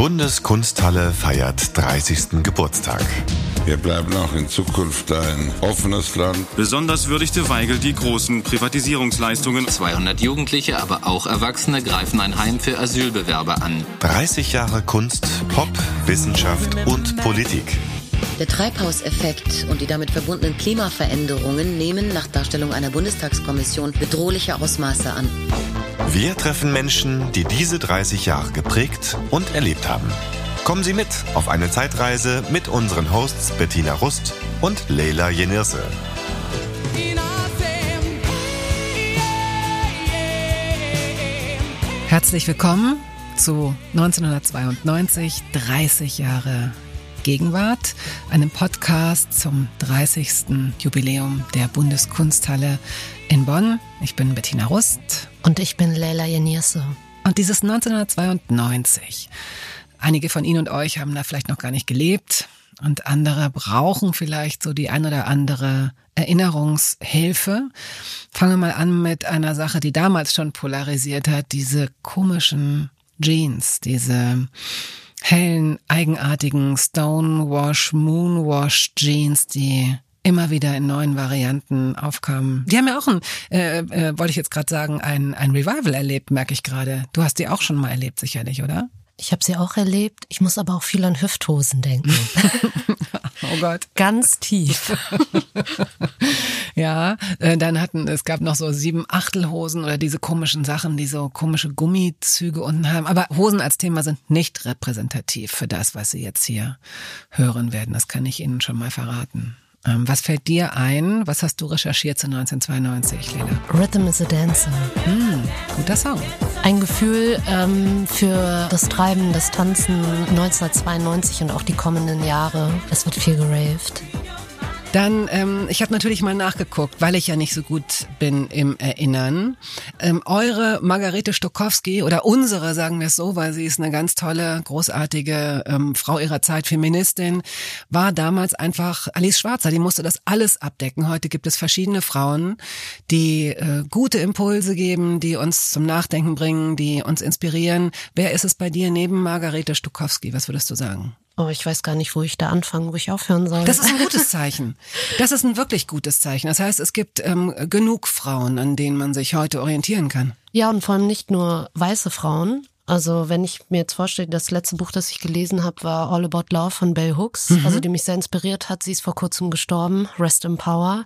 Bundeskunsthalle feiert 30. Geburtstag. Wir bleiben auch in Zukunft ein offenes Land. Besonders würdigte Weigel die großen Privatisierungsleistungen. 200 Jugendliche, aber auch Erwachsene greifen ein Heim für Asylbewerber an. 30 Jahre Kunst, Pop, Wissenschaft und Politik. Der Treibhauseffekt und die damit verbundenen Klimaveränderungen nehmen nach Darstellung einer Bundestagskommission bedrohliche Ausmaße an. Wir treffen Menschen, die diese 30 Jahre geprägt und erlebt haben. Kommen Sie mit auf eine Zeitreise mit unseren Hosts Bettina Rust und Leila Jenirse. Herzlich willkommen zu 1992, 30 Jahre Gegenwart, einem Podcast zum 30. Jubiläum der Bundeskunsthalle in Bonn. Ich bin Bettina Rust. Und ich bin Leila Jenirse. Und dieses 1992. Einige von Ihnen und euch haben da vielleicht noch gar nicht gelebt und andere brauchen vielleicht so die ein oder andere Erinnerungshilfe. Fangen wir mal an mit einer Sache, die damals schon polarisiert hat, diese komischen Jeans, diese hellen, eigenartigen Stonewash, Moonwash Jeans, die immer wieder in neuen Varianten aufkamen. Die haben ja auch ein, äh, äh, wollte ich jetzt gerade sagen, ein, ein Revival erlebt, merke ich gerade. Du hast die auch schon mal erlebt, sicherlich, oder? Ich habe sie auch erlebt. Ich muss aber auch viel an Hüfthosen denken. oh Gott. Ganz tief. ja, äh, dann hatten, es gab noch so sieben Achtelhosen oder diese komischen Sachen, die so komische Gummizüge unten haben. Aber Hosen als Thema sind nicht repräsentativ für das, was Sie jetzt hier hören werden. Das kann ich Ihnen schon mal verraten. Ähm, was fällt dir ein? Was hast du recherchiert zu 1992, Lena? Rhythm is a Dancer. Hm, guter Song. Ein Gefühl ähm, für das Treiben, das Tanzen 1992 und auch die kommenden Jahre. Es wird viel geraved. Dann, ähm, ich habe natürlich mal nachgeguckt, weil ich ja nicht so gut bin im Erinnern. Ähm, eure Margarete Stokowski oder unsere, sagen wir es so, weil sie ist eine ganz tolle, großartige ähm, Frau ihrer Zeit, Feministin, war damals einfach Alice Schwarzer. Die musste das alles abdecken. Heute gibt es verschiedene Frauen, die äh, gute Impulse geben, die uns zum Nachdenken bringen, die uns inspirieren. Wer ist es bei dir neben Margarete Stokowski? Was würdest du sagen? Oh, ich weiß gar nicht, wo ich da anfangen, wo ich aufhören soll. Das ist ein gutes Zeichen. Das ist ein wirklich gutes Zeichen. Das heißt, es gibt ähm, genug Frauen, an denen man sich heute orientieren kann. Ja, und vor allem nicht nur weiße Frauen, also wenn ich mir jetzt vorstelle, das letzte Buch, das ich gelesen habe, war All About Love von Bell Hooks, mhm. also die mich sehr inspiriert hat. Sie ist vor kurzem gestorben, Rest in Power.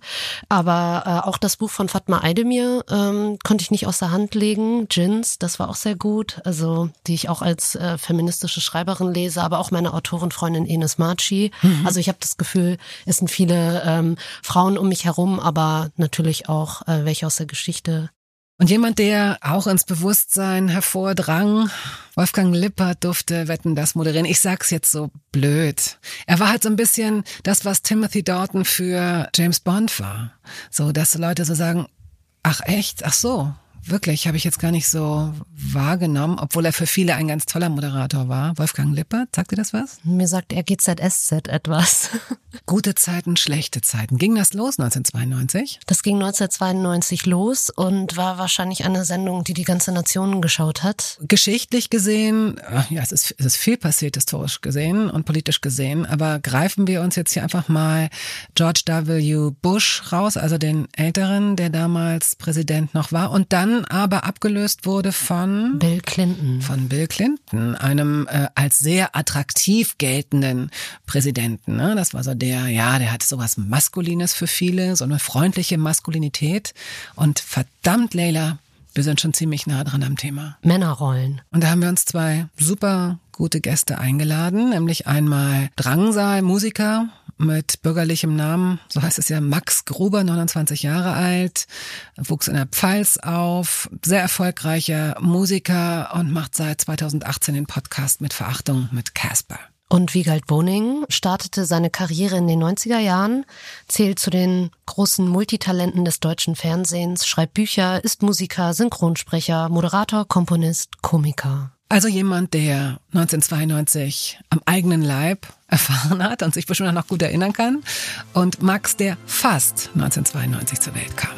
Aber äh, auch das Buch von Fatma Aydemir ähm, konnte ich nicht aus der Hand legen. Jins, das war auch sehr gut. Also die ich auch als äh, feministische Schreiberin lese, aber auch meine Autorenfreundin Enes Marchi. Mhm. Also ich habe das Gefühl, es sind viele ähm, Frauen um mich herum, aber natürlich auch äh, welche aus der Geschichte. Und jemand, der auch ins Bewusstsein hervordrang, Wolfgang Lippert durfte Wetten das moderieren. Ich sag's jetzt so blöd. Er war halt so ein bisschen das, was Timothy Dalton für James Bond war. So, dass Leute so sagen, ach echt, ach so, wirklich, habe ich jetzt gar nicht so wahrgenommen, obwohl er für viele ein ganz toller Moderator war. Wolfgang Lippert, sagt dir das was? Mir sagt er GZSZ etwas. Gute Zeiten, schlechte Zeiten. Ging das los 1992? Das ging 1992 los und war wahrscheinlich eine Sendung, die die ganze Nation geschaut hat. Geschichtlich gesehen, ja, es ist, es ist viel passiert, historisch gesehen und politisch gesehen, aber greifen wir uns jetzt hier einfach mal George W. Bush raus, also den Älteren, der damals Präsident noch war und dann aber abgelöst wurde von Bill Clinton. Von Bill Clinton, einem äh, als sehr attraktiv geltenden Präsidenten. Ne? Das war so der, ja, der hatte sowas Maskulines für viele, so eine freundliche Maskulinität. Und verdammt, Leila, wir sind schon ziemlich nah dran am Thema. Männerrollen. Und da haben wir uns zwei super gute Gäste eingeladen, nämlich einmal Drangsal, Musiker, mit bürgerlichem Namen, so heißt es ja, Max Gruber, 29 Jahre alt, wuchs in der Pfalz auf, sehr erfolgreicher Musiker und macht seit 2018 den Podcast mit Verachtung mit Casper. Und Wiegald Boning startete seine Karriere in den 90er Jahren, zählt zu den großen Multitalenten des deutschen Fernsehens, schreibt Bücher, ist Musiker, Synchronsprecher, Moderator, Komponist, Komiker. Also jemand, der 1992 am eigenen Leib erfahren hat und sich bestimmt noch gut erinnern kann. Und Max, der fast 1992 zur Welt kam.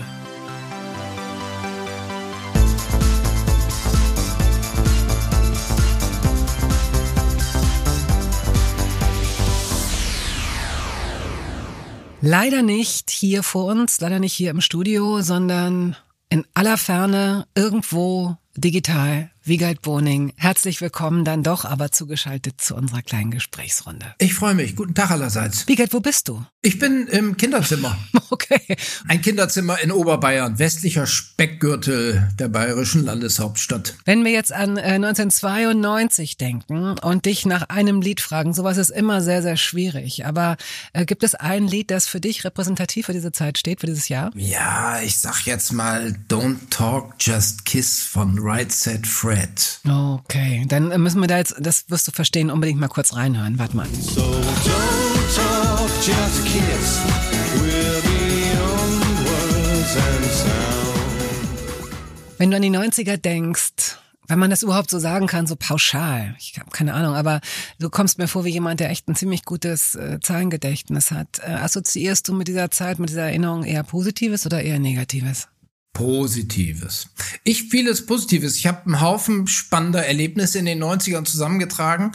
Leider nicht hier vor uns, leider nicht hier im Studio, sondern in aller Ferne irgendwo digital Wiegald Boning, herzlich willkommen dann doch aber zugeschaltet zu unserer kleinen Gesprächsrunde. Ich freue mich. Guten Tag allerseits. Wiegald, wo bist du? Ich bin im Kinderzimmer. Okay. Ein Kinderzimmer in Oberbayern, westlicher Speckgürtel der bayerischen Landeshauptstadt. Wenn wir jetzt an äh, 1992 denken und dich nach einem Lied fragen, sowas ist immer sehr, sehr schwierig. Aber äh, gibt es ein Lied, das für dich repräsentativ für diese Zeit steht, für dieses Jahr? Ja, ich sag jetzt mal Don't Talk, Just Kiss von Right Said Fred. Red. Okay, dann müssen wir da jetzt, das wirst du verstehen, unbedingt mal kurz reinhören. Warte mal. So don't talk, just kiss. We're beyond words and sound. Wenn du an die 90er denkst, wenn man das überhaupt so sagen kann, so pauschal. Ich habe keine Ahnung, aber du kommst mir vor wie jemand, der echt ein ziemlich gutes äh, Zahlengedächtnis hat. Äh, assoziierst du mit dieser Zeit, mit dieser Erinnerung eher Positives oder eher Negatives? Positives. Ich vieles Positives. Ich habe einen Haufen spannender Erlebnisse in den 90ern zusammengetragen.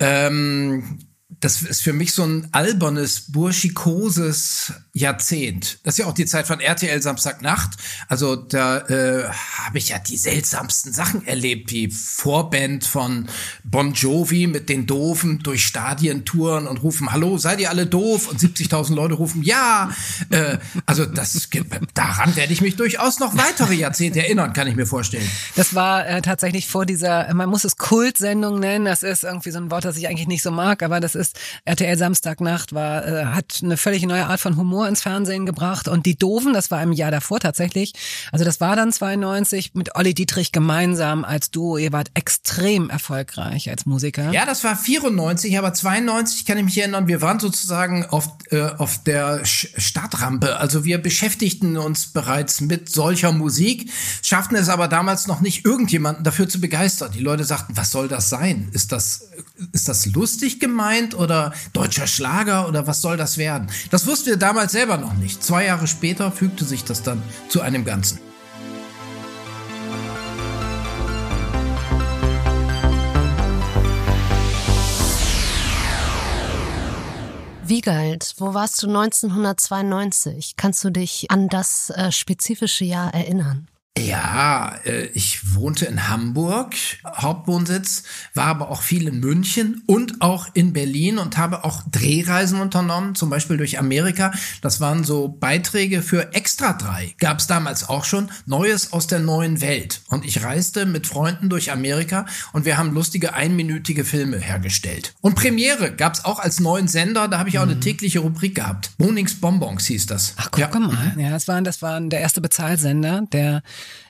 Ähm, das ist für mich so ein albernes, burschikoses Jahrzehnt. Das ist ja auch die Zeit von RTL Samstagnacht. Also da äh, habe ich ja die seltsamsten Sachen erlebt, wie Vorband von Bon Jovi mit den Doofen durch Stadien touren und rufen, hallo, seid ihr alle doof? Und 70.000 Leute rufen, ja. Äh, also das, daran werde ich mich durchaus noch weitere Jahrzehnte erinnern, kann ich mir vorstellen. Das war äh, tatsächlich vor dieser, man muss es Kultsendung nennen, das ist irgendwie so ein Wort, das ich eigentlich nicht so mag, aber das ist RTL Samstagnacht, war, äh, hat eine völlig neue Art von Humor ins Fernsehen gebracht und die Doofen, das war im Jahr davor tatsächlich, also das war dann 92 mit Olli Dietrich gemeinsam als Duo, ihr wart extrem erfolgreich als Musiker. Ja, das war 94, aber 92 kann ich mich erinnern, wir waren sozusagen auf, äh, auf der Startrampe, also wir beschäftigten uns bereits mit solcher Musik, schafften es aber damals noch nicht irgendjemanden dafür zu begeistern. Die Leute sagten, was soll das sein? Ist das, ist das lustig gemeint oder deutscher Schlager oder was soll das werden? Das wussten wir damals selber noch nicht. Zwei Jahre später fügte sich das dann zu einem Ganzen. Wiegald, wo warst du 1992? Kannst du dich an das äh, spezifische Jahr erinnern? Ja, äh, ich wohnte in Hamburg, Hauptwohnsitz, war aber auch viel in München und auch in Berlin und habe auch Drehreisen unternommen, zum Beispiel durch Amerika. Das waren so Beiträge für Extra 3. Gab es damals auch schon Neues aus der neuen Welt. Und ich reiste mit Freunden durch Amerika und wir haben lustige einminütige Filme hergestellt. Und Premiere gab es auch als neuen Sender, da habe ich auch eine mhm. tägliche Rubrik gehabt. Bonings Bonbons hieß das. Ach, guck ja. mal. Ja, das war, das war der erste Bezahlsender, der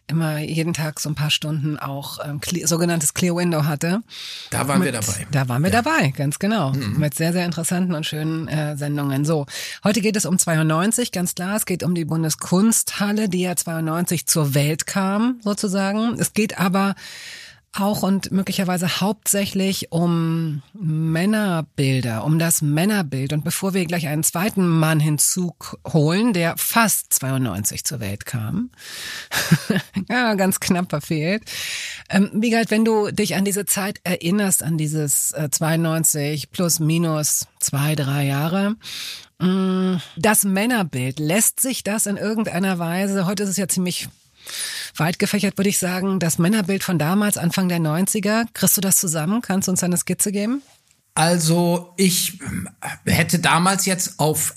immer jeden Tag so ein paar Stunden auch ähm, clear, sogenanntes Clear Window hatte. Da waren Mit, wir dabei. Da waren wir ja. dabei, ganz genau. Mhm. Mit sehr, sehr interessanten und schönen äh, Sendungen. So, heute geht es um 92, ganz klar. Es geht um die Bundeskunsthalle, die ja 92 zur Welt kam, sozusagen. Es geht aber auch und möglicherweise hauptsächlich um Männerbilder, um das Männerbild. Und bevor wir gleich einen zweiten Mann hinzuholen, der fast 92 zur Welt kam, ja, ganz knapp verfehlt. Ähm, Wiegald, wenn du dich an diese Zeit erinnerst, an dieses äh, 92 plus minus zwei, drei Jahre, mm, das Männerbild, lässt sich das in irgendeiner Weise, heute ist es ja ziemlich weit gefächert, würde ich sagen, das Männerbild von damals, Anfang der 90er. Kriegst du das zusammen? Kannst du uns eine Skizze geben? Also ich äh, hätte damals jetzt auf,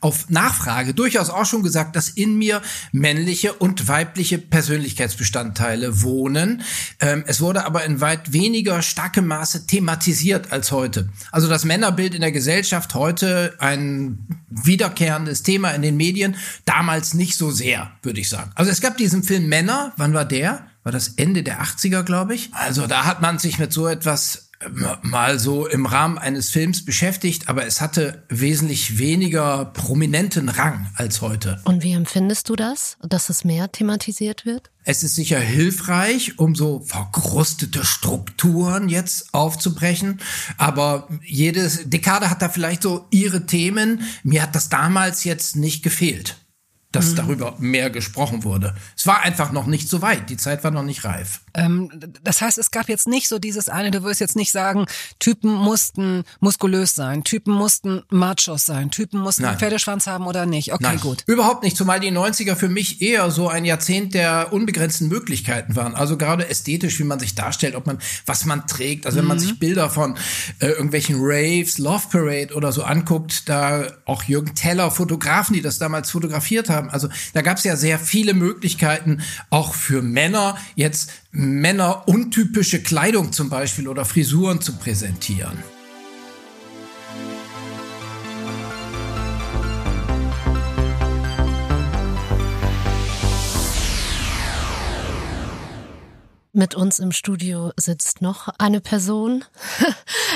auf Nachfrage durchaus auch schon gesagt, dass in mir männliche und weibliche Persönlichkeitsbestandteile wohnen. Ähm, es wurde aber in weit weniger starkem Maße thematisiert als heute. Also das Männerbild in der Gesellschaft heute ein wiederkehrendes Thema in den Medien, damals nicht so sehr, würde ich sagen. Also es gab diesen Film Männer, wann war der? War das Ende der 80er, glaube ich? Also da hat man sich mit so etwas mal so im Rahmen eines Films beschäftigt, aber es hatte wesentlich weniger prominenten Rang als heute. Und wie empfindest du das, dass es mehr thematisiert wird? Es ist sicher hilfreich, um so verkrustete Strukturen jetzt aufzubrechen, aber jede Dekade hat da vielleicht so ihre Themen. Mir hat das damals jetzt nicht gefehlt. Dass darüber mehr gesprochen wurde. Es war einfach noch nicht so weit. Die Zeit war noch nicht reif. Ähm, das heißt, es gab jetzt nicht so dieses eine, du wirst jetzt nicht sagen, Typen mussten muskulös sein, Typen mussten Machos sein, Typen mussten Nein. Pferdeschwanz haben oder nicht. Okay, Nein, gut. Überhaupt nicht, zumal die 90er für mich eher so ein Jahrzehnt der unbegrenzten Möglichkeiten waren. Also gerade ästhetisch, wie man sich darstellt, ob man, was man trägt. Also wenn man sich Bilder von äh, irgendwelchen Raves, Love Parade oder so anguckt, da auch Jürgen Teller, Fotografen, die das damals fotografiert haben. Also da gab es ja sehr viele Möglichkeiten, auch für Männer jetzt Männer untypische Kleidung zum Beispiel oder Frisuren zu präsentieren. Mit uns im Studio sitzt noch eine Person.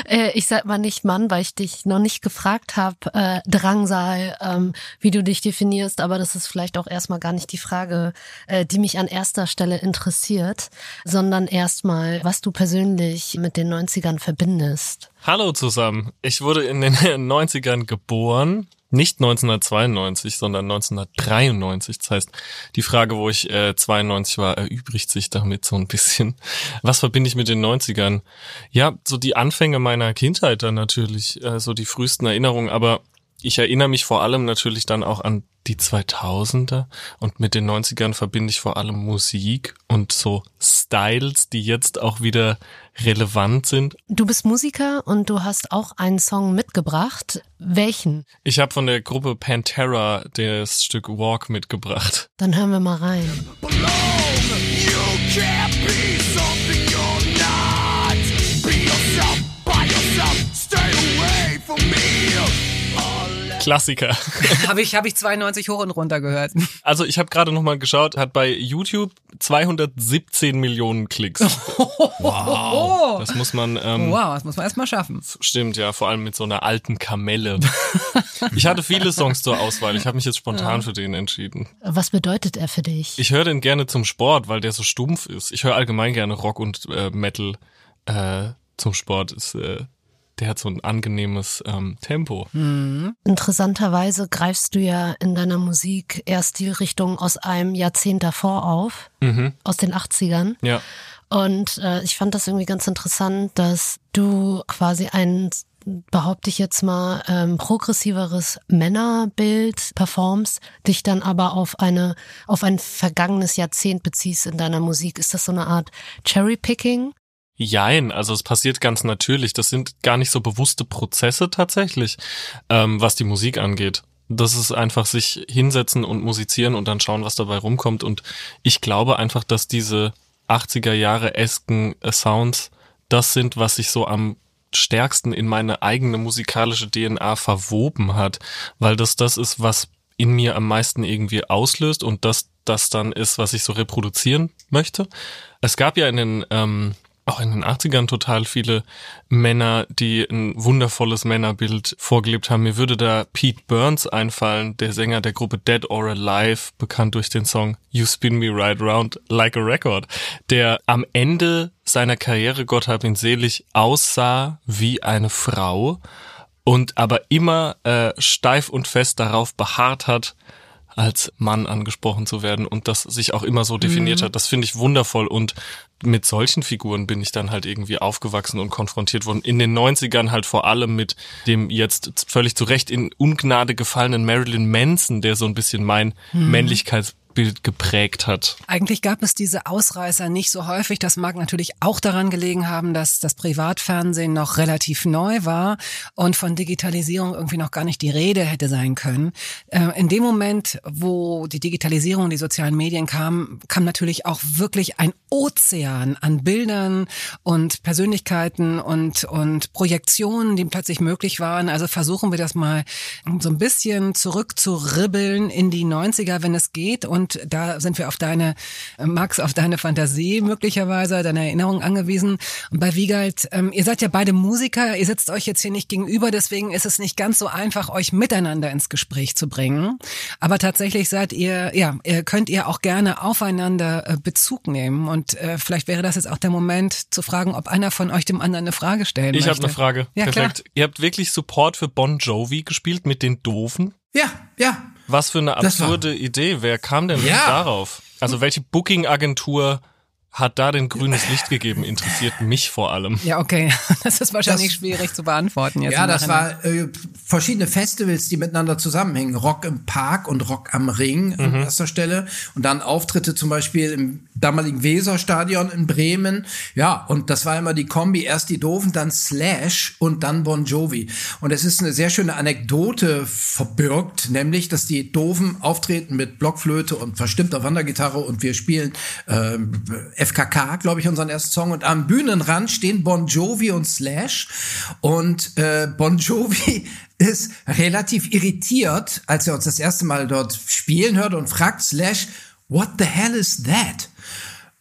Äh, ich sag mal nicht Mann, weil ich dich noch nicht gefragt habe, äh, Drangsal, ähm, wie du dich definierst, aber das ist vielleicht auch erstmal gar nicht die Frage, äh, die mich an erster Stelle interessiert, sondern erstmal, was du persönlich mit den 90ern verbindest. Hallo zusammen. Ich wurde in den 90ern geboren. Nicht 1992, sondern 1993. Das heißt, die Frage, wo ich äh, 92 war, erübrigt sich damit so ein bisschen. Was verbinde ich mit den 90ern? Ja, so die Anfänge meiner Kindheit dann natürlich, äh, so die frühesten Erinnerungen. Aber ich erinnere mich vor allem natürlich dann auch an die 2000er und mit den 90ern verbinde ich vor allem Musik und so Styles, die jetzt auch wieder relevant sind. Du bist Musiker und du hast auch einen Song mitgebracht. Welchen? Ich habe von der Gruppe Pantera das Stück Walk mitgebracht. Dann hören wir mal rein. Klassiker. Habe ich, hab ich 92 hoch und runter gehört. Also ich habe gerade noch mal geschaut, hat bei YouTube 217 Millionen Klicks. Oh, Das muss man ähm, wow, das muss man erstmal schaffen. Stimmt, ja, vor allem mit so einer alten Kamelle. Ich hatte viele Songs zur Auswahl. Ich habe mich jetzt spontan für den entschieden. Was bedeutet er für dich? Ich höre den gerne zum Sport, weil der so stumpf ist. Ich höre allgemein gerne Rock und äh, Metal äh, zum Sport. Ist, äh, der hat so ein angenehmes ähm, Tempo. Interessanterweise greifst du ja in deiner Musik erst die Richtung aus einem Jahrzehnt davor auf, aus den 80ern. Ja. Und äh, ich fand das irgendwie ganz interessant, dass du quasi ein, behaupte ich jetzt mal, ähm, progressiveres Männerbild performst, dich dann aber auf eine, auf ein vergangenes Jahrzehnt beziehst in deiner Musik. Ist das so eine Art Cherry-Picking? Jein, also es passiert ganz natürlich. Das sind gar nicht so bewusste Prozesse tatsächlich, ähm, was die Musik angeht. Das ist einfach sich hinsetzen und musizieren und dann schauen, was dabei rumkommt. Und ich glaube einfach, dass diese 80er Jahre esken Sounds das sind, was sich so am stärksten in meine eigene musikalische DNA verwoben hat, weil das das ist, was in mir am meisten irgendwie auslöst und das das dann ist, was ich so reproduzieren möchte. Es gab ja in den ähm, auch in den 80ern total viele Männer, die ein wundervolles Männerbild vorgelebt haben. Mir würde da Pete Burns einfallen, der Sänger der Gruppe Dead or Alive, bekannt durch den Song You Spin Me Right Round Like a Record, der am Ende seiner Karriere, Gott hab ihn selig, aussah wie eine Frau und aber immer äh, steif und fest darauf beharrt hat, als Mann angesprochen zu werden und das sich auch immer so definiert hat. Das finde ich wundervoll und mit solchen Figuren bin ich dann halt irgendwie aufgewachsen und konfrontiert worden. In den 90ern halt vor allem mit dem jetzt völlig zu Recht in Ungnade gefallenen Marilyn Manson, der so ein bisschen mein Geprägt hat. Eigentlich gab es diese Ausreißer nicht so häufig. Das mag natürlich auch daran gelegen haben, dass das Privatfernsehen noch relativ neu war und von Digitalisierung irgendwie noch gar nicht die Rede hätte sein können. Äh, In dem Moment, wo die Digitalisierung und die sozialen Medien kamen, kam natürlich auch wirklich ein Ozean an Bildern und Persönlichkeiten und, und Projektionen, die plötzlich möglich waren. Also versuchen wir das mal so ein bisschen zurückzuribbeln in die 90er, wenn es geht. Und da sind wir auf deine, äh, Max, auf deine Fantasie möglicherweise, deine Erinnerung angewiesen. Und bei Wiegald, ähm, ihr seid ja beide Musiker, ihr sitzt euch jetzt hier nicht gegenüber, deswegen ist es nicht ganz so einfach, euch miteinander ins Gespräch zu bringen. Aber tatsächlich seid ihr, ja, ihr könnt ihr auch gerne aufeinander äh, Bezug nehmen. Und äh, vielleicht wäre das jetzt auch der Moment zu fragen, ob einer von euch dem anderen eine Frage stellen Ich habe möchte. eine Frage. Ja, Perfekt. Ihr habt wirklich Support für Bon Jovi gespielt mit den Doofen? Ja, ja. Was für eine absurde Idee. Wer kam denn Ja. darauf? Also welche Booking-Agentur hat da denn grünes Licht gegeben? Interessiert mich vor allem. Ja, okay. Das ist wahrscheinlich Das- schwierig zu beantworten jetzt. Ja, das war äh, verschiedene Festivals, die miteinander zusammenhängen. Rock im Park und Rock am Ring an erster Stelle. Und dann Auftritte zum Beispiel im damaligen Weserstadion in Bremen. Ja, und das war immer die Kombi. Erst die Doofen, dann Slash und dann Bon Jovi. Und es ist eine sehr schöne Anekdote verbirgt, nämlich, dass die Doofen auftreten mit Blockflöte und verstimmter Wandergitarre und wir spielen ähm, FKK, glaube ich, unseren ersten Song. Und am Bühnenrand stehen Bon Jovi und Slash. Und äh, Bon Jovi ist relativ irritiert, als er uns das erste Mal dort spielen hört und fragt Slash, what the hell is that?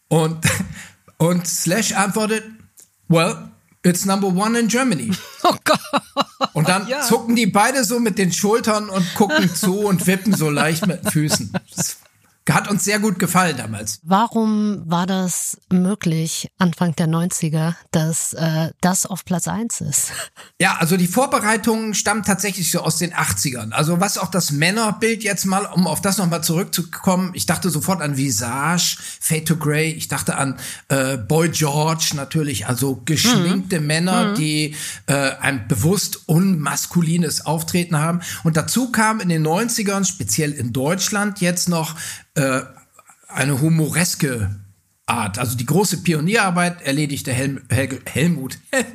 Und, und Slash antwortet, well, it's number one in Germany. Oh Gott. Und dann Ja. zucken die beide so mit den Schultern und gucken zu und wippen so leicht mit den Füßen. Das hat uns sehr gut gefallen damals. Warum war das möglich, Anfang der 90er, dass äh, das auf Platz eins ist? Ja, also die Vorbereitungen stammen tatsächlich so aus den 80ern. Also was auch das Männerbild jetzt mal, um auf das nochmal zurückzukommen, ich dachte sofort an Visage, Fade to Grey, ich dachte an äh, Boy George natürlich, also geschminkte Männer, die äh, ein bewusst unmaskulines Auftreten haben. Und dazu kam in den 90ern, speziell in Deutschland, jetzt noch äh, eine humoreske Art. Also die große Pionierarbeit erledigte Helm, Helge, Helmut.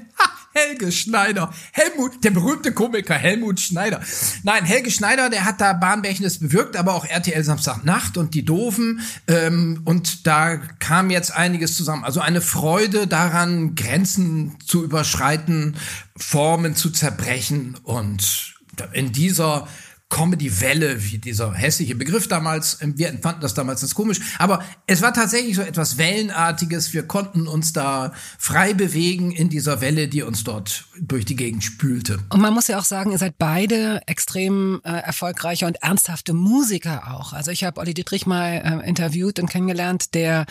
Helge Schneider. Helmut, der berühmte Komiker Helmut Schneider. Nein, Helge Schneider, der hat da Bahnbrechendes bewirkt, aber auch RTL Samstagnacht und die Doofen. Ähm, und da kam jetzt einiges zusammen. Also eine Freude daran, Grenzen zu überschreiten, Formen zu zerbrechen und in dieser Comedy-Welle, wie dieser hässliche Begriff damals, ähm, wir empfanden das damals als komisch, aber es war tatsächlich so etwas Wellenartiges, wir konnten uns da frei bewegen in dieser Welle, die uns dort durch die Gegend spülte. Und man muss ja auch sagen, ihr seid beide extrem äh, erfolgreiche und ernsthafte Musiker auch. Also ich habe Olli Dietrich mal äh, interviewt und kennengelernt, der,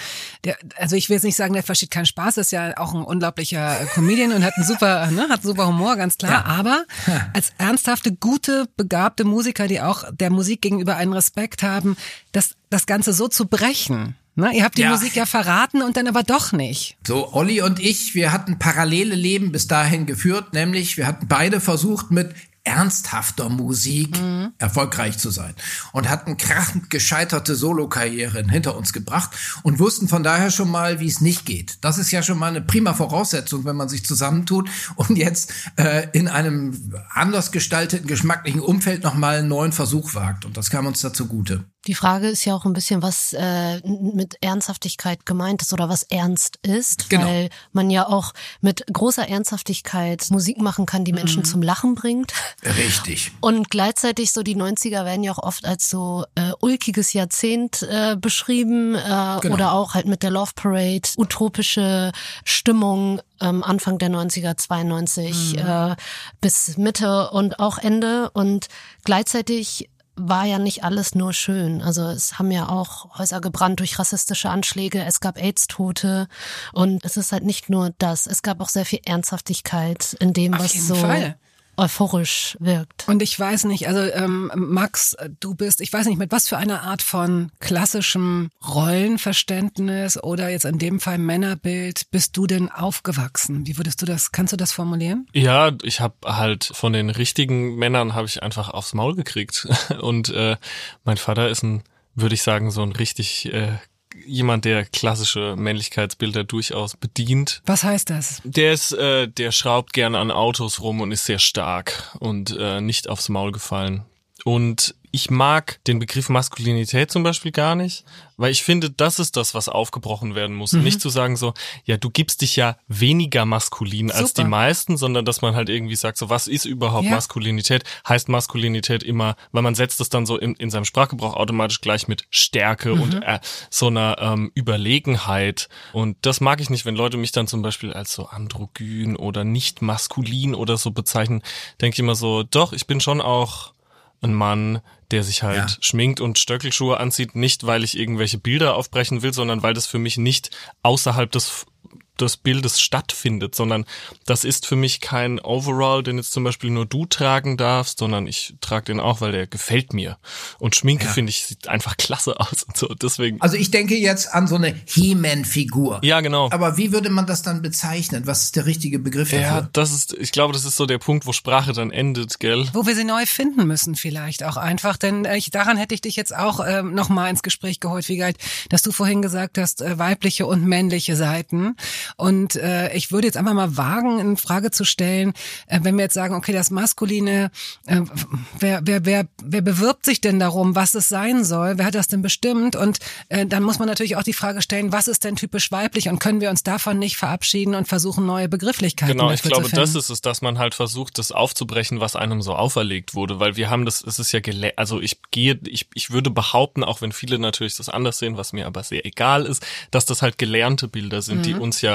der, also ich will jetzt nicht sagen, der versteht keinen Spaß, ist ja auch ein unglaublicher äh, Comedian und hat einen super, ne, hat super Humor, ganz klar. Ja. Aber als ernsthafte, gute, begabte Musiker, die auch der Musik gegenüber einen Respekt haben, das, das Ganze so zu brechen. Ne? Ihr habt die Ja. Musik ja verraten und dann aber doch nicht. So, Olli und ich, wir hatten parallele Leben bis dahin geführt, nämlich wir hatten beide versucht, mit ernsthafter Musik erfolgreich zu sein und hatten krachend gescheiterte Solokarrieren hinter uns gebracht und wussten von daher schon mal, wie es nicht geht. Das ist ja schon mal eine prima Voraussetzung, wenn man sich zusammentut und jetzt äh, in einem anders gestalteten, geschmacklichen Umfeld nochmal einen neuen Versuch wagt. Und das kam uns dazu gute. Die Frage ist ja auch ein bisschen, was äh, mit Ernsthaftigkeit gemeint ist oder was ernst ist, Genau. weil man ja auch mit großer Ernsthaftigkeit Musik machen kann, die Menschen zum Lachen bringt. Richtig. Und gleichzeitig so die 90er werden ja auch oft als so äh, ulkiges Jahrzehnt äh, beschrieben äh, Genau. oder auch halt mit der Love Parade, utopische Stimmung ähm, Anfang der 90er, 92 äh, bis Mitte und auch Ende und gleichzeitig war ja nicht alles nur schön. Also es haben ja auch Häuser gebrannt durch rassistische Anschläge, es gab AIDS-Tote und es ist halt nicht nur das, es gab auch sehr viel Ernsthaftigkeit in dem, Auf was jeden so Fall. Euphorisch wirkt. Und ich weiß nicht, also ähm, Max, du bist, ich weiß nicht, mit was für einer Art von klassischem Rollenverständnis oder jetzt in dem Fall Männerbild bist du denn aufgewachsen? Wie würdest du das, kannst du das formulieren? Ja, ich habe halt von den richtigen Männern habe ich einfach aufs Maul gekriegt und äh, mein Vater ist ein, würde ich sagen, so ein richtig äh, jemand, der klassische Männlichkeitsbilder durchaus bedient. Was heißt das? Der ist, äh, der schraubt gerne an Autos rum und ist sehr stark und äh, nicht aufs Maul gefallen. Und ich mag den Begriff Maskulinität zum Beispiel gar nicht, weil ich finde, das ist das, was aufgebrochen werden muss. Nicht zu sagen so, ja, du gibst dich ja weniger maskulin als Super. die meisten, sondern dass man halt irgendwie sagt, so, was ist überhaupt Ja. Maskulinität? Heißt Maskulinität immer, weil man setzt es dann so in, in seinem Sprachgebrauch automatisch gleich mit Stärke und äh, so einer ähm, Überlegenheit. Und das mag ich nicht, wenn Leute mich dann zum Beispiel als so androgyn oder nicht maskulin oder so bezeichnen. Denke ich immer so, doch, ich bin schon auch ein Mann, der sich halt Ja. schminkt und Stöckelschuhe anzieht, nicht weil ich irgendwelche Bilder aufbrechen will, sondern weil das für mich nicht außerhalb des des Bildes stattfindet, sondern das ist für mich kein Overall, den jetzt zum Beispiel nur du tragen darfst, sondern ich trage den auch, weil der gefällt mir. Und Schminke, ja. finde ich, sieht einfach klasse aus und so. Deswegen. Also ich denke jetzt an so eine He-Man-Figur. Ja, genau. Aber wie würde man das dann bezeichnen? Was ist der richtige Begriff dafür? Ja, das ist, ich glaube, das ist so der Punkt, wo Sprache dann endet, gell? Wo wir sie neu finden müssen vielleicht auch einfach, denn äh, ich, daran hätte ich dich jetzt auch ähm, noch mal ins Gespräch geholt, wie geil, dass du vorhin gesagt hast, äh, weibliche und männliche Seiten. Und äh, ich würde jetzt einfach mal wagen, in Frage zu stellen, äh, wenn wir jetzt sagen, okay, das Maskuline, äh, wer, wer, wer, wer bewirbt sich denn darum, was es sein soll? Wer hat das denn bestimmt? Und äh, dann muss man natürlich auch die Frage stellen, was ist denn typisch weiblich und können wir uns davon nicht verabschieden und versuchen, neue Begrifflichkeiten Genau, ich glaube, das ist es, dass man halt versucht, das aufzubrechen, was einem so auferlegt wurde, weil wir haben das, es ist ja, also ich gehe, ich, ich würde behaupten, auch wenn viele natürlich das anders sehen, was mir aber sehr egal ist, dass das halt gelernte Bilder sind, mhm. die uns ja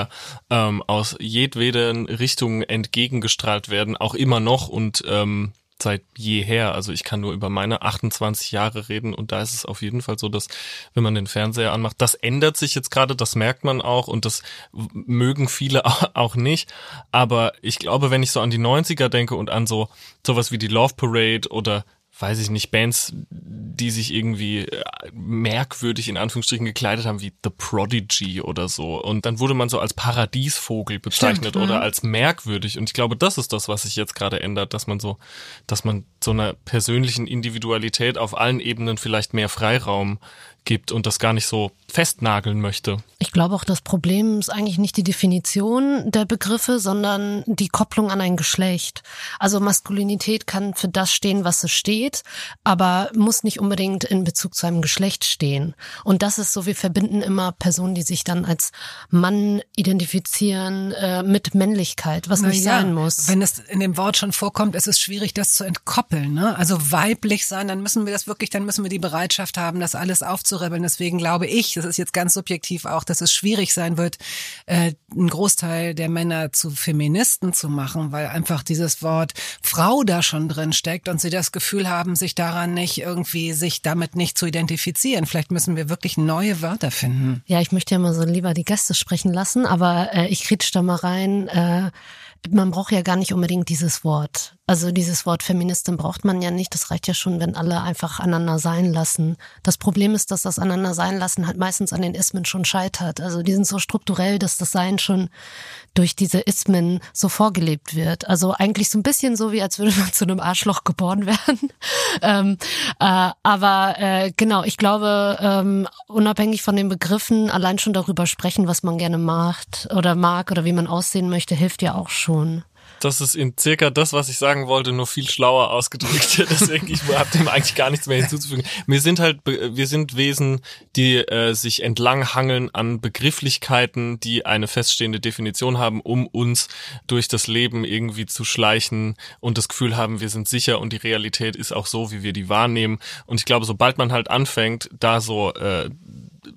ähm, aus jedweden Richtungen entgegengestrahlt werden, auch immer noch und ähm, seit jeher. Also ich kann nur über meine 28 Jahre reden und da ist es auf jeden Fall so, dass wenn man den Fernseher anmacht, das ändert sich jetzt gerade, das merkt man auch und das mögen viele auch nicht. Aber ich glaube, wenn ich so an die 90er denke und an so sowas wie die Love Parade oder weiß ich nicht, Bands, die sich irgendwie äh, merkwürdig in Anführungsstrichen gekleidet haben, wie The Prodigy oder so. Und dann wurde man so als Paradiesvogel bezeichnet Stimmt, oder mhm. als merkwürdig. Und ich glaube, das ist das, was sich jetzt gerade ändert, dass man so, dass man so einer persönlichen Individualität auf allen Ebenen vielleicht mehr Freiraum gibt und das gar nicht so festnageln möchte. Ich glaube auch, das Problem ist eigentlich nicht die Definition der Begriffe, sondern die Kopplung an ein Geschlecht. Also Maskulinität kann für das stehen, was es steht, aber muss nicht unbedingt in Bezug zu einem Geschlecht stehen. Und das ist so, wir verbinden immer Personen, die sich dann als Mann identifizieren äh, mit Männlichkeit, was Na nicht ja, sein muss. Wenn es in dem Wort schon vorkommt, ist es schwierig, das zu entkoppeln. Ne? Also weiblich sein, dann müssen wir das wirklich, dann müssen wir die Bereitschaft haben, das alles aufzurebeln. Deswegen glaube ich, das ist jetzt ganz subjektiv auch, dass es schwierig sein wird, äh, einen Großteil der Männer zu Feministen zu machen, weil einfach dieses Wort Frau da schon drin steckt und sie das Gefühl haben, sich daran nicht irgendwie, sich damit nicht zu identifizieren. Vielleicht müssen wir wirklich neue Wörter finden. Ja, ich möchte ja mal so lieber die Gäste sprechen lassen, aber äh, ich krietsch da mal rein. Äh, man braucht ja gar nicht unbedingt dieses Wort. Also dieses Wort Feministin braucht man ja nicht. Das reicht ja schon, wenn alle einfach aneinander sein lassen. Das Problem ist, dass das aneinander sein lassen halt meistens an den Ismen schon scheitert. Also die sind so strukturell, dass das Sein schon durch diese Ismen so vorgelebt wird. Also eigentlich so ein bisschen so, wie als würde man zu einem Arschloch geboren werden. ähm, äh, aber äh, genau, ich glaube, ähm, unabhängig von den Begriffen, allein schon darüber sprechen, was man gerne macht oder mag oder wie man aussehen möchte, hilft ja auch schon das ist in circa das, was ich sagen wollte, nur viel schlauer ausgedrückt. Deswegen, ich habe dem eigentlich gar nichts mehr hinzuzufügen. Wir sind halt, wir sind Wesen, die äh, sich entlanghangeln an Begrifflichkeiten, die eine feststehende Definition haben, um uns durch das Leben irgendwie zu schleichen und das Gefühl haben, wir sind sicher und die Realität ist auch so, wie wir die wahrnehmen. Und ich glaube, sobald man halt anfängt, da so äh,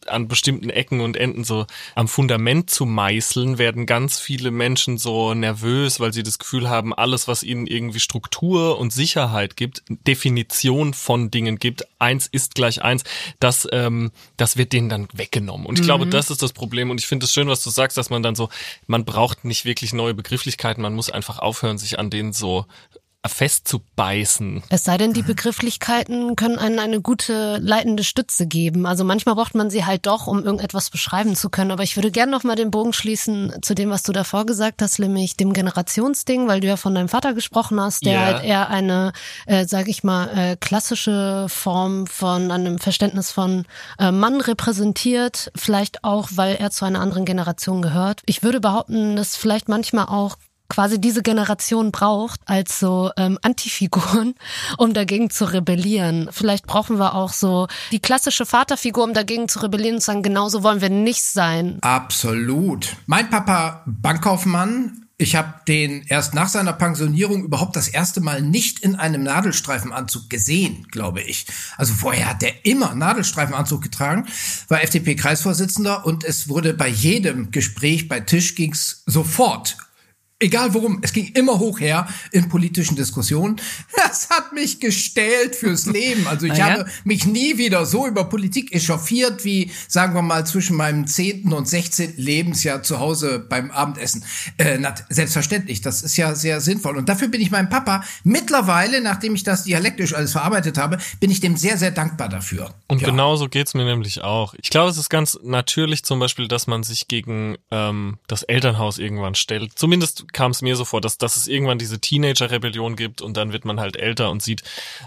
an bestimmten Ecken und Enden so am Fundament zu meißeln, werden ganz viele Menschen so nervös, weil sie das Gefühl haben, alles, was ihnen irgendwie Struktur und Sicherheit gibt, Definition von Dingen gibt, eins ist gleich eins, das, ähm, das wird denen dann weggenommen. Und ich mhm. glaube, das ist das Problem. Und ich finde es schön, was du sagst, dass man dann so, man braucht nicht wirklich neue Begrifflichkeiten, man muss einfach aufhören, sich an denen so festzubeißen. Es sei denn, die Begrifflichkeiten können einen eine gute leitende Stütze geben. Also manchmal braucht man sie halt doch, um irgendetwas beschreiben zu können. Aber ich würde gerne noch mal den Bogen schließen zu dem, was du davor gesagt hast, nämlich dem Generationsding, weil du ja von deinem Vater gesprochen hast, der yeah. halt eher eine, äh, sage ich mal, äh, klassische Form von einem Verständnis von äh, Mann repräsentiert, vielleicht auch, weil er zu einer anderen Generation gehört. Ich würde behaupten, dass vielleicht manchmal auch quasi diese Generation braucht als so ähm, Antifiguren, um dagegen zu rebellieren. Vielleicht brauchen wir auch so die klassische Vaterfigur, um dagegen zu rebellieren und zu sagen, genauso wollen wir nicht sein. Absolut. Mein Papa, Bankkaufmann, ich habe den erst nach seiner Pensionierung überhaupt das erste Mal nicht in einem Nadelstreifenanzug gesehen, glaube ich. Also vorher hat er immer Nadelstreifenanzug getragen, war FDP-Kreisvorsitzender und es wurde bei jedem Gespräch bei Tisch ging's sofort egal worum, es ging immer hoch her in politischen Diskussionen. Das hat mich gestählt fürs Leben. Also ich ja. habe mich nie wieder so über Politik echauffiert wie, sagen wir mal, zwischen meinem 10. und 16. Lebensjahr zu Hause beim Abendessen. Äh, selbstverständlich, das ist ja sehr sinnvoll. Und dafür bin ich meinem Papa mittlerweile, nachdem ich das dialektisch alles verarbeitet habe, bin ich dem sehr, sehr dankbar dafür. Und Ja. genauso geht's mir nämlich auch. Ich glaube, es ist ganz natürlich zum Beispiel, dass man sich gegen ähm, das Elternhaus irgendwann stellt. Zumindest kam es mir so vor, dass, dass es irgendwann diese Teenager-Rebellion gibt und dann wird man halt älter und sieht,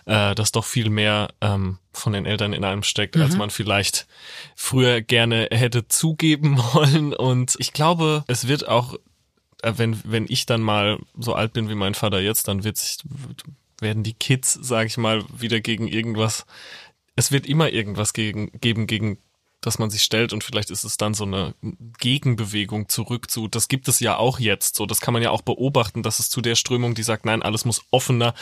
äh, dass doch viel mehr ähm, von den Eltern in einem steckt, als man vielleicht früher gerne hätte zugeben wollen. Und ich glaube, es wird auch, äh, wenn, wenn ich dann mal so alt bin wie mein Vater jetzt, dann wird sich, werden die Kids, sag ich mal, wieder gegen irgendwas es wird immer irgendwas gegen, geben, gegen das man sich stellt und vielleicht ist es dann so eine Gegenbewegung zurück zu, das gibt es ja auch jetzt so, das kann man ja auch beobachten, dass es zu der Strömung, die sagt, nein, alles muss offener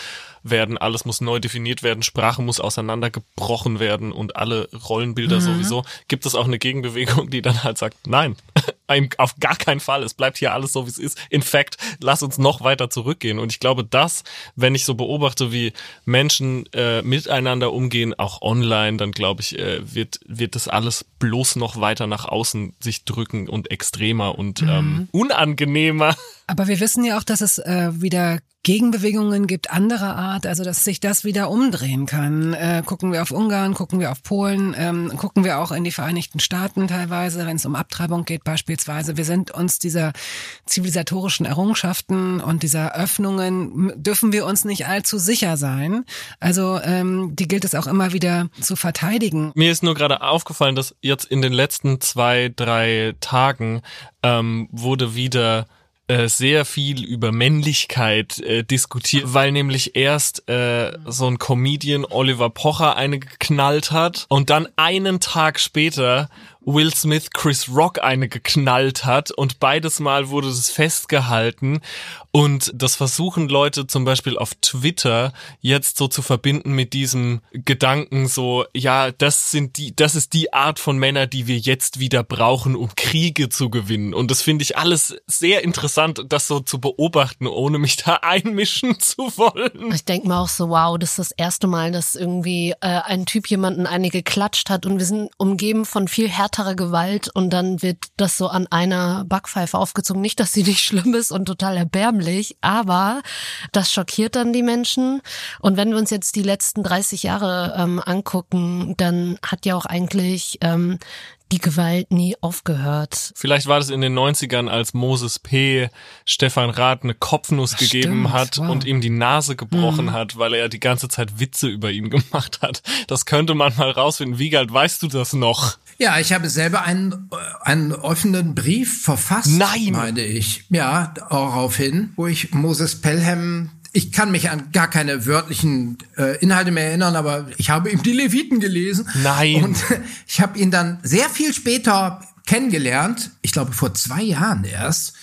werden, alles muss neu definiert werden, Sprache muss auseinandergebrochen werden und alle Rollenbilder sowieso, gibt es auch eine Gegenbewegung, die dann halt sagt, nein, auf gar keinen Fall, es bleibt hier alles so, wie es ist. In fact, lass uns noch weiter zurückgehen. Und ich glaube, das, wenn ich so beobachte, wie Menschen äh, miteinander umgehen, auch online, dann glaube ich, äh, wird, wird das alles bloß noch weiter nach außen sich drücken und extremer und ähm, unangenehmer. Aber wir wissen ja auch, dass es äh, wieder Gegenbewegungen gibt anderer Art, also dass sich das wieder umdrehen kann. Äh, gucken wir auf Ungarn, gucken wir auf Polen, ähm, gucken wir auch in die Vereinigten Staaten teilweise, wenn es um Abtreibung geht beispielsweise. Wir sind uns dieser zivilisatorischen Errungenschaften und dieser Öffnungen, dürfen wir uns nicht allzu sicher sein. Also ähm, die gilt es auch immer wieder zu verteidigen. Mir ist nur gerade aufgefallen, dass jetzt in den letzten zwei, drei Tagen ähm, wurde wieder äh, sehr viel über Männlichkeit äh, diskutiert, weil nämlich erst äh, so ein Comedian Oliver Pocher eine geknallt hat und dann einen Tag später Will Smith Chris Rock eine geknallt hat und beides Mal wurde das festgehalten und das versuchen Leute zum Beispiel auf Twitter jetzt so zu verbinden mit diesem Gedanken so, ja, das sind die, das ist die Art von Männer, die wir jetzt wieder brauchen, um Kriege zu gewinnen und das finde ich alles sehr interessant, das so zu beobachten, ohne mich da einmischen zu wollen. Ich denke mir auch so, wow, das ist das erste Mal, dass irgendwie äh, ein Typ jemanden eine geklatscht hat und wir sind umgeben von viel härterer Gewalt und dann wird das so an einer Backpfeife aufgezogen. Nicht, dass sie nicht schlimm ist und total erbärmlich, aber das schockiert dann die Menschen. Und wenn wir uns jetzt die letzten 30 Jahre ähm, angucken, dann hat ja auch eigentlich ähm, die Gewalt nie aufgehört. Vielleicht war das in den 90ern, als Moses P. Stefan Rath eine Kopfnuss Das gegeben stimmt, hat wow. und ihm die Nase gebrochen hat, weil er ja die ganze Zeit Witze über ihn gemacht hat. Das könnte man mal rausfinden. Wiegald, weißt du das noch? Ja, ich habe selber einen, äh, einen offenen Brief verfasst, Nein! meine ich. Ja, daraufhin, wo ich Moses Pelham, ich kann mich an gar keine wörtlichen äh, Inhalte mehr erinnern, aber ich habe ihm die Leviten gelesen. Nein. Und ich habe ihn dann sehr viel später kennengelernt, ich glaube vor zwei Jahren erst.